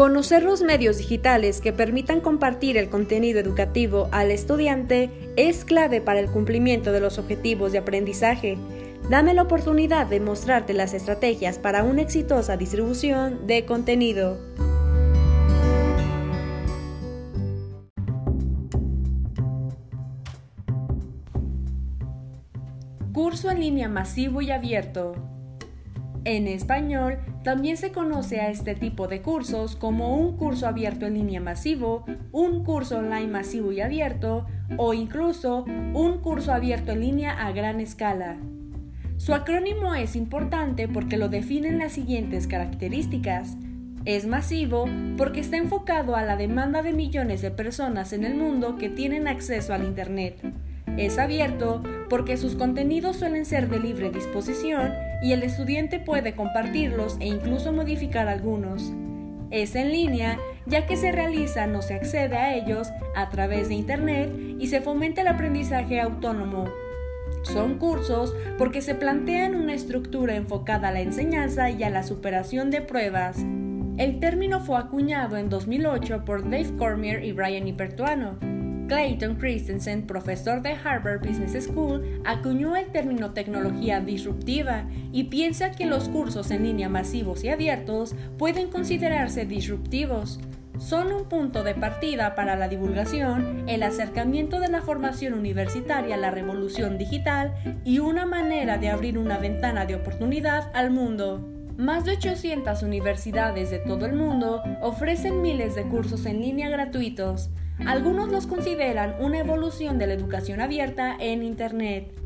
Conocer los medios digitales que permitan compartir el contenido educativo al estudiante es clave para el cumplimiento de los objetivos de aprendizaje. Dame la oportunidad de mostrarte las estrategias para una exitosa distribución de contenido. Curso en línea masivo y abierto. En español, también se conoce a este tipo de cursos como un curso abierto en línea masivo, un curso online masivo y abierto o incluso un curso abierto en línea a gran escala. Su acrónimo es importante porque lo definen las siguientes características. Es masivo porque está enfocado a la demanda de millones de personas en el mundo que tienen acceso al Internet. Es abierto porque sus contenidos suelen ser de libre disposición y el estudiante puede compartirlos e incluso modificar algunos. Es en línea ya que se realizan o se accede a ellos a través de Internet y se fomenta el aprendizaje autónomo. Son cursos porque se plantean una estructura enfocada a la enseñanza y a la superación de pruebas. El término fue acuñado en 2008 por Dave Cormier y Brian Ipertuano Clayton Christensen, profesor de Harvard Business School, acuñó el término tecnología disruptiva y piensa que los cursos en línea masivos y abiertos pueden considerarse disruptivos. Son un punto de partida para la divulgación, el acercamiento de la formación universitaria a la revolución digital y una manera de abrir una ventana de oportunidad al mundo. Más de 800 universidades de todo el mundo ofrecen miles de cursos en línea gratuitos. Algunos los consideran una evolución de la educación abierta en Internet.